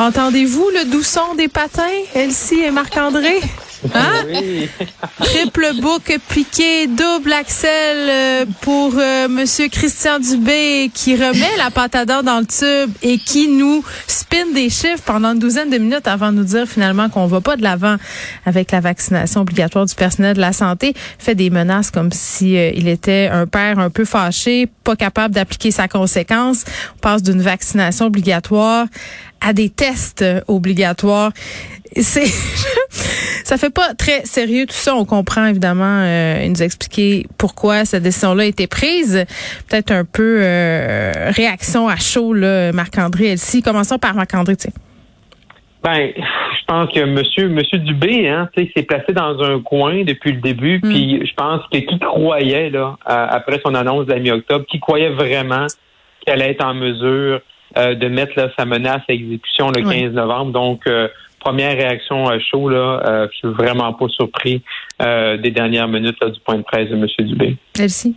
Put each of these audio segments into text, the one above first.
Entendez-vous le doux son des patins, Elsie et Marc-André? Hein? Triple bouc piqué, double axel euh, pour euh, Monsieur Christian Dubé qui remet la dents dans le tube et qui nous spin des chiffres pendant une douzaine de minutes avant de nous dire finalement qu'on va pas de l'avant avec la vaccination obligatoire du personnel de la santé. Fait des menaces comme si euh, il était un père un peu fâché, pas capable d'appliquer sa conséquence. On passe d'une vaccination obligatoire à des tests obligatoires. C'est ça fait pas très sérieux tout ça. On comprend évidemment euh, nous expliquer pourquoi cette décision-là a été prise. Peut-être un peu euh, réaction à chaud là, Marc-André Elsie. Commençons par Marc-André. Ben, je pense que Monsieur Monsieur Dubé, hein, s'est placé dans un coin depuis le début. Mm. Puis je pense que qui croyait là, à- après son annonce de la mi-octobre, qui croyait vraiment qu'elle allait être en mesure euh, de mettre là, sa menace à exécution le Ouais. 15 novembre. Donc euh, première réaction à chaud là, euh, je suis vraiment pas surpris euh, des dernières minutes là, du point de presse de Monsieur Dubé. Elsie?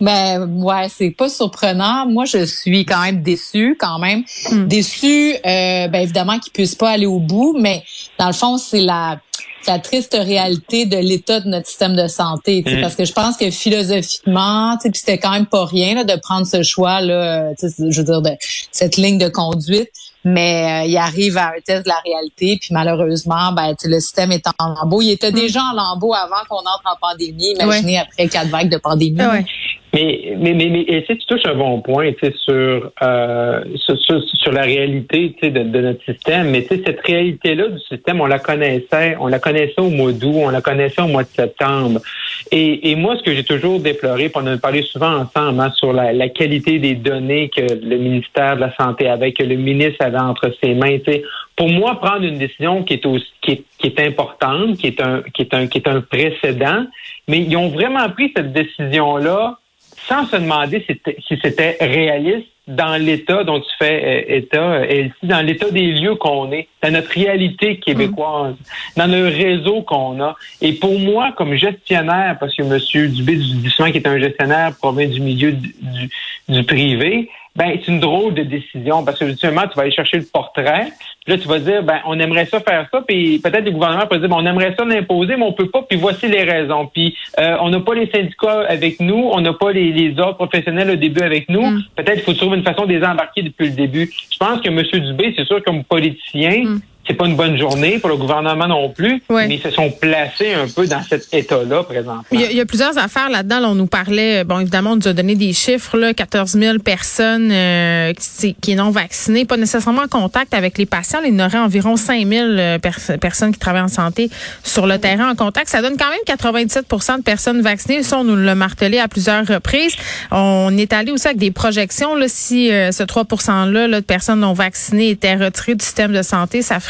Ben ouais, c'est pas surprenant. Moi, je suis quand même déçue, quand même Mm. déçue. Euh, ben évidemment qu'ils puissent pas aller au bout, mais dans le fond, c'est la la triste réalité de l'état de notre système de santé. Mm. Parce que je pense que philosophiquement, puis c'était quand même pas rien là, de prendre ce choix là. tu sais, Je veux dire de cette ligne de conduite. Mais euh, il arrive à un test de la réalité, puis malheureusement, ben, le système est en lambeau. Il était déjà en lambeau avant qu'on entre en pandémie. Imaginez après quatre vagues de pandémie. Ouais. Mais, mais, mais, mais et si tu touches un bon point sur, euh, sur, sur, sur la réalité de, de notre système, mais cette réalité-là du système, on la connaissait, on la connaissait au mois d'août, on la connaissait au mois de septembre. Et, et moi, ce que j'ai toujours déploré, puis on en a parlé souvent ensemble, hein, sur la, la qualité des données que le ministère de la Santé avait, que le ministre avait entre ses mains. Pour moi, prendre une décision qui est, aussi, qui est, qui est importante, qui est, un, qui, est un, qui est un précédent, mais ils ont vraiment pris cette décision-là sans se demander si c'était- réaliste dans l'état dont tu fais euh, état, euh, Elsie, dans l'état des lieux qu'on est, dans notre réalité québécoise, dans le réseau qu'on a. Et pour moi, comme gestionnaire, parce que M. Dubé du qu'il est un gestionnaire provient du milieu du, du, du privé, ben c'est une drôle de décision parce que ultimement, tu vas aller chercher le portrait. Puis là, tu vas dire, ben on aimerait ça faire ça, puis peut-être le gouvernement peut dire, ben, on aimerait ça l'imposer, mais on peut pas, puis voici les raisons. Puis euh, on n'a pas les syndicats avec nous, on n'a pas les, les ordres professionnels au début avec nous. Mm. Peut-être qu'il faut trouver une façon de les embarquer depuis le début. Je pense que M. Dubé, c'est sûr, comme politicien, Mm. C'est pas une bonne journée pour le gouvernement non plus, mais ils se sont placés un peu dans cet état-là présentement. Il y, a, il y a plusieurs affaires là-dedans. Là, on nous parlait, bon, évidemment, on nous a donné des chiffres, là, 14 000 personnes euh, qui, qui non vaccinées, pas nécessairement en contact avec les patients. Il y en aurait environ 5 000 euh, pers- personnes qui travaillent en santé sur le terrain en contact. Ça donne quand même 97% de personnes vaccinées. Ça, on nous l'a martelé à plusieurs reprises. On est allé aussi avec des projections. Là, si euh, ce 3 %-là là, de personnes non vaccinées étaient retirées du système de santé, ça ferait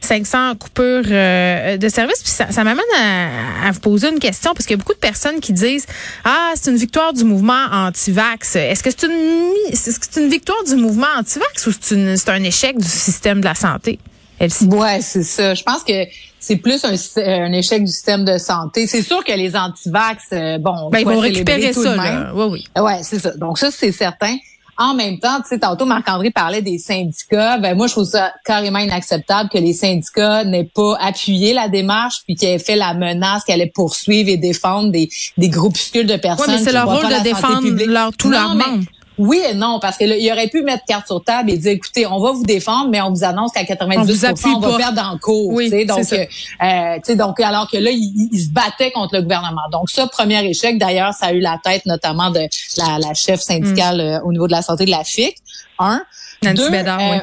500 coupures euh, de services. Puis ça, ça m'amène à, à vous poser une question parce qu'il y a beaucoup de personnes qui disent ah c'est une victoire du mouvement anti-vax. Est-ce que c'est une mi- est-ce que c'est une victoire du mouvement anti-vax ou c'est un échec du système de la santé? Elsie? Ouais, c'est ça. Je pense que c'est plus un, un échec du système de santé. C'est sûr que les antivax, euh, bon, on Ben, ils vont récupérer tout ça. Là. Oui, oui. Ouais, c'est ça. Donc ça, c'est certain. En même temps, tu sais, tantôt Marc-André parlait des syndicats. Ben moi, je trouve ça carrément inacceptable que les syndicats n'aient pas appuyé la démarche puis qu'ils aient fait la menace qu'elle allait poursuivre et défendre des, des groupuscules de personnes. Oui, mais c'est leur rôle de défendre leur, tous leurs membres. Oui et non, parce qu'il aurait pu mettre carte sur table et dire, écoutez, on va vous défendre, mais on vous annonce qu'à 90% on, va perdre en cours. Oui, donc, euh, donc, alors que là, il, se battait contre le gouvernement. Donc, ça, premier échec. D'ailleurs, ça a eu la tête notamment de la, la chef syndicale mm. euh, au niveau de la santé de la FIC. Un. Nancy Bédard, oui. Euh,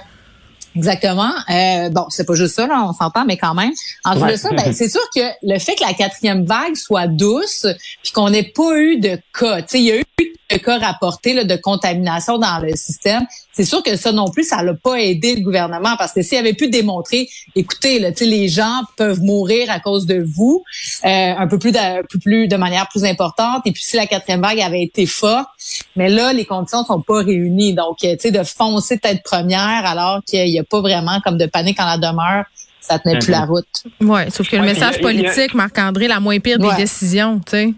exactement. Euh, bon, c'est pas juste ça, là, on s'entend, mais quand même. En ouais. de ça, ben, c'est sûr que le fait que la quatrième vague soit douce, puis qu'on n'ait pas eu de cas, tu sais, il y a eu de cas rapportés là, de contamination dans le système, c'est sûr que ça non plus, ça l'a pas aidé le gouvernement parce que s'il avait pu démontrer, écoutez, là, les gens peuvent mourir à cause de vous, euh, un peu plus de, plus, plus de manière plus importante. Et puis si la quatrième vague avait été forte, mais là les conditions sont pas réunies, donc tu sais de foncer tête première alors qu'il y a pas vraiment comme de panique en la demeure ça tenait plus la route. Oui, sauf que le message politique, Marc-André, la moins pire des décisions, tu sais.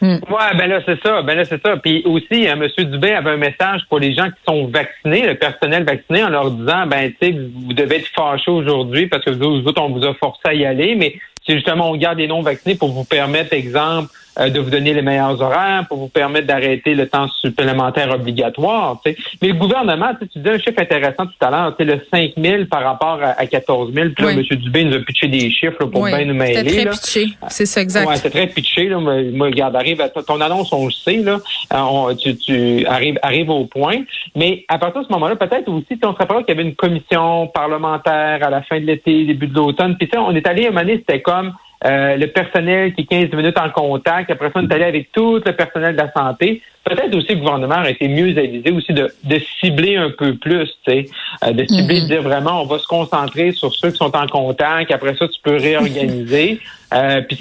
Hmm. Ouais, ben là, c'est ça. Ben là, c'est ça. Puis aussi, hein, M. Dubé avait un message pour les gens qui sont vaccinés, le personnel vacciné, en leur disant, ben, tu sais, vous devez être fâchés aujourd'hui parce que vous, autres, on vous a forcé à y aller, mais c'est justement, on garde les non-vaccinés pour vous permettre, exemple, euh, de vous donner les meilleurs horaires, pour vous permettre d'arrêter le temps supplémentaire obligatoire. Mais le gouvernement, tu dis un chiffre intéressant tout à l'heure, c'est le 5 000 par rapport à, 14 000. Puis là, M. Dubé nous a pitché des chiffres pour bien nous mêler. C'est très pitché, c'est ça, exact. Ouais, c'est très pitché. Là. Moi, regarde, arrive à ton annonce, on le sait, là. Euh, tu, tu arrives arrive au point. Mais à partir de ce moment-là, peut-être aussi, on se rappelle qu'il y avait une commission parlementaire à la fin de l'été, début de l'automne. Puis on est allé à un moment donné, c'était comme euh, le personnel qui est 15 minutes en contact. Après ça, on est allé avec tout le personnel de la santé. Peut-être aussi le gouvernement aurait été mieux avisé aussi de, de cibler un peu plus, tu sais, euh, de cibler, de mm-hmm. dire vraiment, on va se concentrer sur ceux qui sont en contact. Après ça, tu peux réorganiser. euh, puis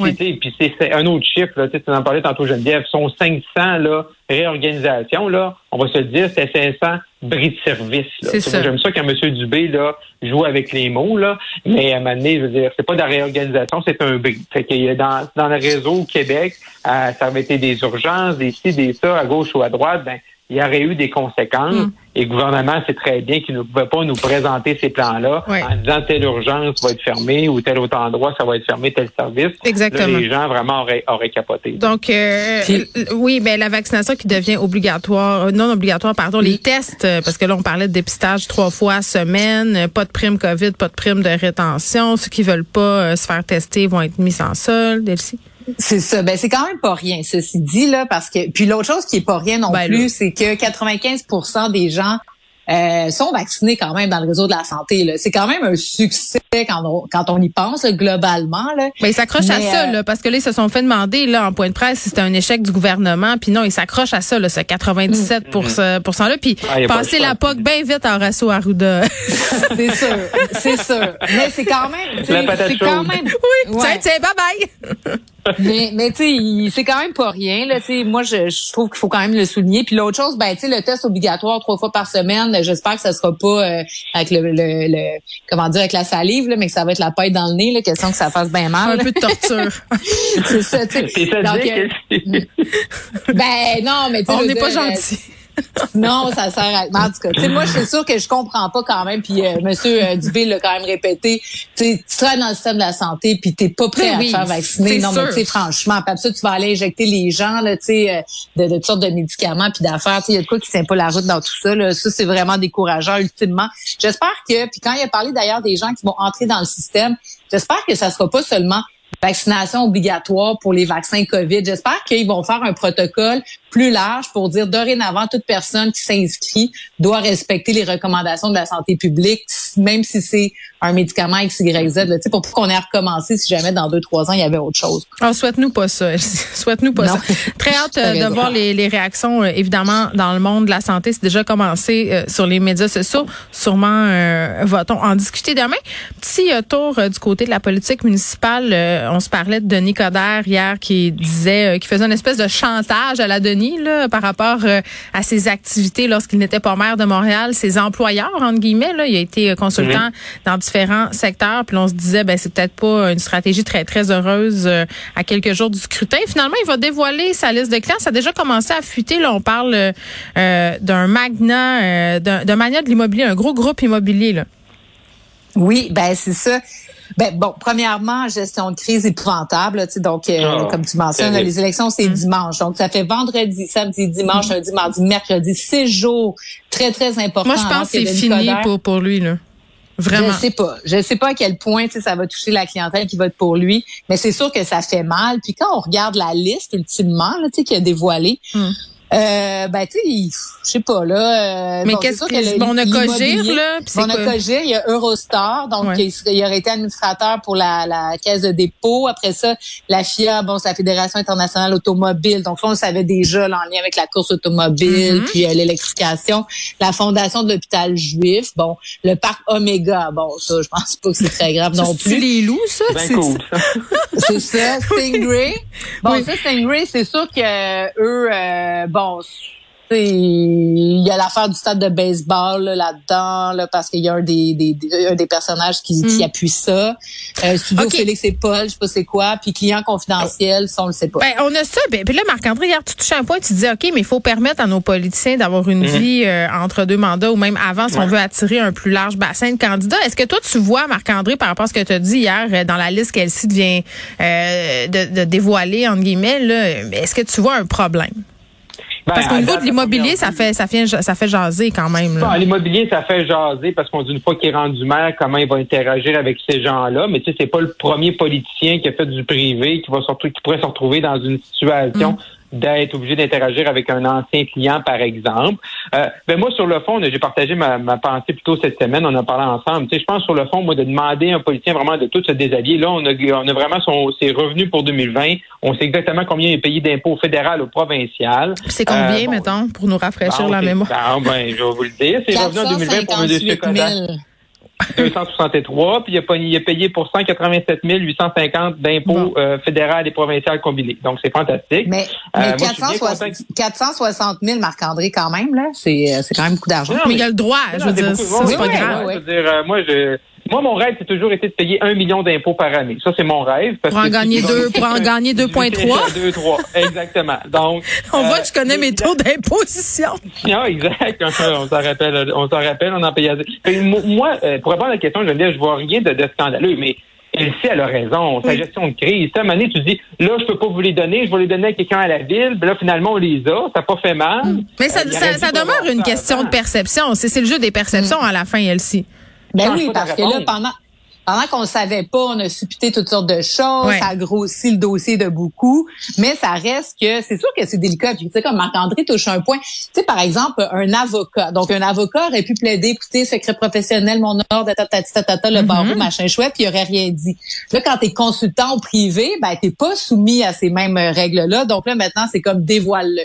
c'est, c'est un autre chiffre, là, tu en parlais tantôt, Geneviève, sont 500 là, réorganisations. Là, on va se le dire, c'est 500 bris de service. J'aime ça quand M. Dubé là, joue avec les mots, là, mais à un moment donné, je veux dire, c'est pas de la réorganisation, c'est un bris. Fait a dans, dans le réseau au Québec, euh, ça avait été des urgences, des ci, des ça, à gauche ou à droite, ben, il y aurait eu des conséquences. Mm. Et le gouvernement sait très bien qu'il ne pouvait pas nous présenter ces plans-là en disant telle urgence va être fermée ou tel autre endroit ça va être fermé, tel service. Exactement. les gens vraiment auraient, auraient capoté. Donc, euh, oui, ben la vaccination qui devient obligatoire, euh, non obligatoire, pardon, les tests, euh, parce que là on parlait de dépistage trois fois semaine, pas de prime COVID, pas de prime de rétention. Ceux qui veulent pas se faire tester vont être mis sans sol, Delcy. C'est ça. Ben c'est quand même pas rien, ceci dit là, parce que puis l'autre chose qui est pas rien non ben plus, c'est que 95% des gens euh, sont vaccinés quand même dans le réseau de la santé. C'est quand même un succès quand on, quand on y pense globalement. Là. Mais ils s'accrochent à ça, euh, là, parce que là, ils se sont fait demander là, en point de presse si c'était un échec du gouvernement. Puis non, ils s'accrochent à ça, là, ce 97 mm. là Puis ah, passer la POC bien vite en Rasso Arruda. c'est sûr, c'est sûr. Mais c'est quand même... C'est quand même... Oui, ouais. tiens, bye-bye mais mais tu sais, c'est quand même pas rien. Là, moi, je, je trouve qu'il faut quand même le souligner. Puis l'autre chose, ben, tu sais, le test obligatoire trois fois par semaine, j'espère que ça sera pas euh, avec le, le, comment dire, avec la salive, là, mais que ça va être la paille dans le nez, là, question que ça fasse bien mal. Un peu de torture. c'est ça, tu sais. Euh, ben non, mais tu On n'est pas gentil non, ça sert à. En tout cas, moi, je suis sûre que je comprends pas quand même. Puis euh, Monsieur euh, Dubé l'a quand même répété. Tu seras dans le système de la santé, puis t'es pas prêt à te faire vacciner. Non, mais tu sais, franchement, puis ça, tu vas aller injecter les gens, là, tu sais, euh, de, de toutes sortes de médicaments, puis d'affaires. Il y a de quoi qui tient pas la route dans tout ça. Là. Ça, c'est vraiment décourageant, ultimement. J'espère que, puis quand il a parlé d'ailleurs des gens qui vont entrer dans le système, j'espère que ça sera pas seulement vaccination obligatoire pour les vaccins COVID. J'espère qu'ils vont faire un protocole plus large pour dire dorénavant toute personne qui s'inscrit doit respecter les recommandations de la santé publique, même si c'est un médicament XYZ. Là, pour qu'on ait recommencé si jamais dans deux trois ans il y avait autre chose. Alors, ah, souhaite-nous pas ça. souhaite-nous pas ça. Très hâte euh, de voir les, les réactions euh, évidemment dans le monde de la santé. C'est déjà commencé euh, sur les médias sociaux. Sûrement va-t-on en discuter demain? Petit tour du côté de la politique municipale euh, on se parlait de Denis Coderre hier qui disait, euh, qui faisait une espèce de chantage à la Denis là, par rapport euh, à ses activités lorsqu'il n'était pas maire de Montréal, ses employeurs entre guillemets. Là, il a été consultant dans différents secteurs. Puis on se disait, ben c'est peut-être pas une stratégie très très heureuse à quelques jours du scrutin. Finalement, il va dévoiler sa liste de clients. Ça a déjà commencé à fuiter. Là, on parle d'un magna, d'un magna de l'immobilier, un gros groupe immobilier. Là. Oui, ben c'est ça. Ben bon, premièrement, gestion de crise épouvantable. Tu sais, donc, euh, ah, comme tu mentionnes, les élections c'est mm. dimanche. Donc, ça fait vendredi, samedi, dimanche, mm. lundi, mardi, mercredi, six jours très très importants. Moi, je pense que c'est fini pour pour lui là. Vraiment. Je sais pas. Je sais pas à quel point ça va toucher la clientèle qui vote pour lui, mais c'est sûr que ça fait mal. Puis quand on regarde la liste ultimement, là, tu sais, qui a dévoilé. Mm. Euh, ben, tu sais, je sais pas, là. Euh, Mais qu'est-ce que, bon, on a Cogir, là? On a Cogir, il y a Eurostar, donc il, il, aurait été administrateur pour la, la caisse de dépôt. Après ça, la FIA, bon, c'est la Fédération internationale automobile. Donc là, on savait déjà, là, en lien avec la course automobile, mm-hmm. puis euh, l'électrification. La Fondation de l'hôpital juif, bon, le parc Omega, bon, ça, je pense pas que c'est très grave non plus. C'est les loups, ça? C'est cool. c'est ça, Stingray. Bon, ça, Stingray, c'est sûr que eux, euh, bon, il y a l'affaire du stade de baseball là-dedans, là, parce qu'il y a un des, des, un des personnages qui, qui mm. appuie ça. Euh, Studio Félix et Paul, je sais pas c'est quoi, puis client confidentiel, ça on le sait pas. Ben, on a ça. Ben, puis là, Marc-André, hier, tu touches un point, tu dis, OK, mais il faut permettre à nos politiciens d'avoir une mm-hmm. vie euh, entre deux mandats ou même avant si on veut attirer un plus large bassin de candidats. Est-ce que toi, tu vois, Marc-André, par rapport à ce que tu as dit hier, euh, dans la liste qu'elle-ci vient euh, de, de dévoiler, entre guillemets, est-ce que tu vois un problème? Ben, parce qu'au niveau de l'immobilier, ça fait, ça fait, ça fait jaser quand même. L'immobilier, ça fait jaser parce qu'on dit une fois qu'il est rendu maire, comment il va interagir avec ces gens-là. Mais tu sais, c'est pas le premier politicien qui a fait du privé qui va surtout, qui pourrait se retrouver dans une situation mm d'être obligé d'interagir avec un ancien client, par exemple. Euh, ben moi, sur le fond, j'ai partagé ma, ma, pensée plutôt cette semaine, on a parlé ensemble. Tu sais, je pense sur le fond, moi, de demander à un politicien vraiment de tout se déshabiller. Là, on a, on a vraiment son, ses revenus pour 2020. On sait exactement combien il est payé d'impôts fédéral ou provincial. C'est combien, euh, mettons, pour nous rafraîchir la mémoire? ben, je vais vous le dire. C'est revenus en 2020 pour M. 000. 263, puis il a, il a, payé pour 187 850 d'impôts euh, fédéral et provincial combinés. Donc, c'est fantastique. Mais, mais 460, 000, Marc-André, quand même, là, c'est euh, quand même beaucoup d'argent. Mais, il a le droit, je veux dire, c'est pas grave. je veux dire, euh, moi, je moi, mon rêve, c'est toujours été de payer un million d'impôts par année. Ça, c'est mon rêve. Parce pour, en gagner deux, pour en gagner 2,3. 2, 3, exactement. Donc, on voit que je connais mes taux d'imposition. Non, exact. on s'en rappelle, on s'en rappelle, on en payait. Moi, euh, pour répondre à la question, je veux dire, je vois rien de, de scandaleux, mais elle sait, elle a raison. Sa gestion de crise. À un moment donné, tu dis, là, je peux pas vous les donner, je vais les donner à quelqu'un à la ville. Puis là, finalement, on les a. Ça n'a pas fait mal. Mais ça, euh, ça, demeure une question de perception. C'est le jeu des perceptions à la fin, Elsie. Ben oui, parce que là, pendant, pendant qu'on ne savait pas, on a supputé toutes sortes de choses, ça a grossi le dossier de beaucoup, mais ça reste que c'est sûr que c'est délicat. Puis tu sais comme Marc-André touche un point, tu sais par exemple un avocat. Donc un avocat aurait pu plaider, écoutez, secret professionnel, mon ordre, tata, le mm-hmm. barreau, machin chouette, puis il aurait rien dit. Là quand tu es consultant au privé, ben t'es pas soumis à ces mêmes règles-là. Donc là maintenant c'est comme dévoile-le.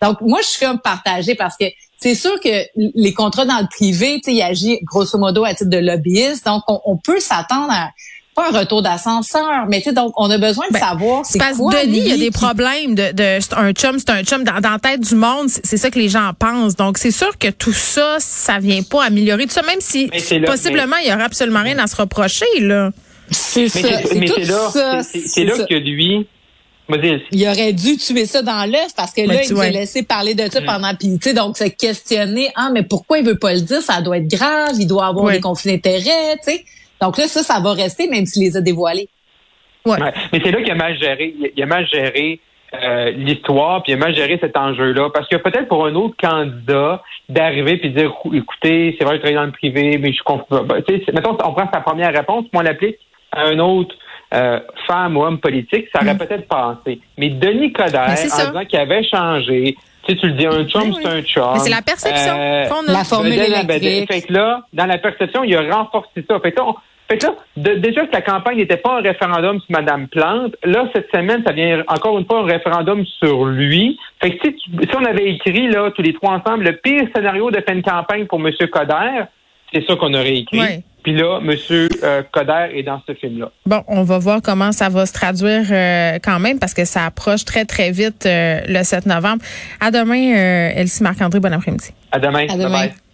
Donc moi je suis comme partagée parce que c'est sûr que les contrats dans le privé, tu sais, il agit grosso modo à titre de lobbyiste, donc on, peut s'attendre à pas un retour d'ascenseur, mais tu sais, donc on a besoin de ben, savoir c'est parce que Denis, il y a des problèmes de, de un chum, c'est un chum dans, dans, la tête du monde, c'est ça que les gens pensent. Donc c'est sûr que tout ça, ça vient pas améliorer tout ça, même si possiblement il y aura absolument rien à se reprocher là. C'est ça. Mais c'est là, c'est là que lui, il aurait dû tuer ça dans l'œuf parce que là, il s'est laissé parler de ça mm. pendant puis tu sais donc se questionner ah mais pourquoi il veut pas le dire? Ça doit être grave il doit avoir des conflits d'intérêts tu sais donc là ça ça va rester même s'il les a dévoilés. Ouais. Mais c'est là qu'il a mal géré il a mal géré euh, l'histoire puis il a mal géré cet enjeu-là. Parce que peut-être pour un autre candidat d'arriver puis dire écoutez c'est vrai je travaille dans le privé mais je comprends tu sais mettons on prend sa première réponse puis on l'applique à un autre euh, femme ou homme politique, ça aurait mm. peut-être passé. Mais Denis Coderre, en disant qu'il avait changé, tu sais, tu le dis, un chum, c'est un chum. Mais c'est la perception euh, qu'on a. La formule électrique. Fait que là, dans la perception, il a renforcé ça. Fait que là, fait que là déjà que la campagne n'était pas un référendum sur Mme Plante, là, cette semaine, ça vient encore une fois un référendum sur lui. Fait que si, si on avait écrit, là, tous les trois ensemble, le pire scénario de fin de campagne pour M. Coderre, c'est ça qu'on aurait écrit. Ouais. Puis là, M. Euh, Coder est dans ce film-là. Bon, on va voir comment ça va se traduire euh, quand même parce que ça approche très, très vite euh, le 7 novembre. À demain, euh, Elsie Marc-André. Bon après-midi. À demain. À demain. Bye bye.